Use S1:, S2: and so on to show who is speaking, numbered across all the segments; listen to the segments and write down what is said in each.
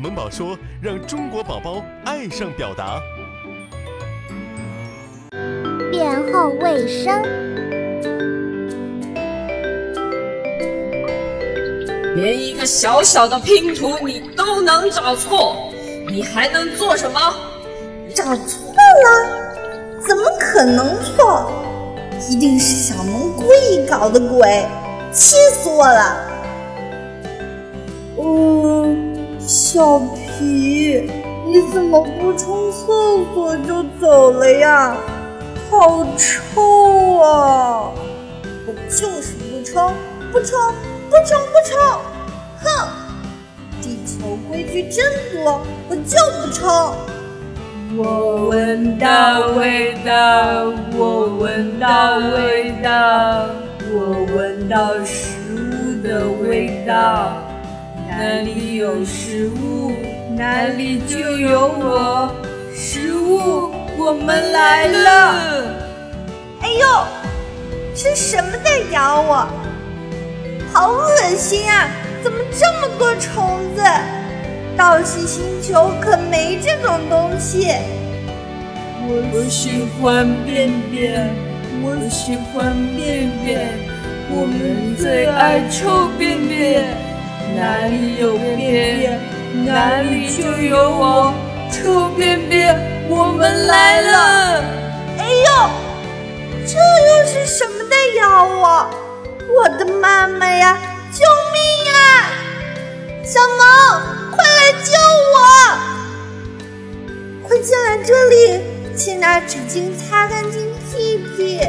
S1: 萌宝说：“让中国宝宝爱上表达。”
S2: 便后卫生。
S3: 连一个小小的拼图你都能找错，你还能做什么？
S4: 找错了？怎么可能错？一定是小萌故意搞的鬼，气死我了！嗯，小皮，你怎么不冲厕所就走了呀？好臭啊！我就是不冲，不冲，不冲，不冲！哼，地球规矩真多，我就不冲。
S3: 我闻到味道，我闻到味道，我闻到食物的味道。哪里有食物，哪里就有我。食物，我们来了！
S4: 哎呦，是什么在咬我？好恶心啊！怎么这么多虫子？盗西星球可没这种东西。
S3: 我喜欢便便，我喜欢便便，我们最爱臭便便。哪里有便便，哪里就有我。臭便便，我们来了！
S4: 哎呦，这又是什么在咬我？我的妈妈呀！救命啊！小萌，快来救我！快进来这里，先拿纸巾擦干净屁屁。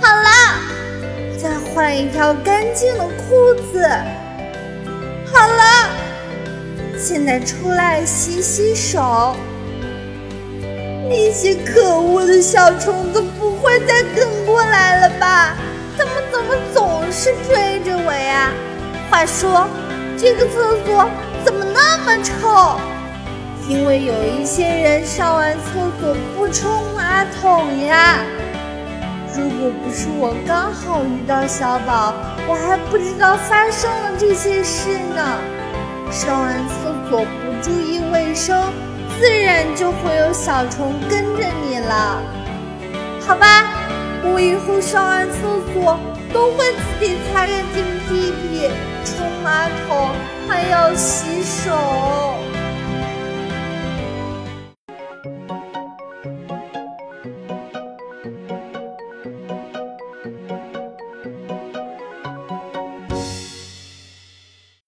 S4: 好了，换一条干净的裤子。好了，现在出来洗洗手。那些可恶的小虫子不会再跟过来了吧？他们怎么总是追着我呀？话说，这个厕所怎么那么臭？因为有一些人上完厕所不冲马桶呀。如果不是我刚好遇到小宝，我还不知道发生了这些事呢。上完厕所不注意卫生，自然就会有小虫跟着你了。好吧，我以后上完厕所都会自己擦干净屁屁、冲马桶，还要洗手。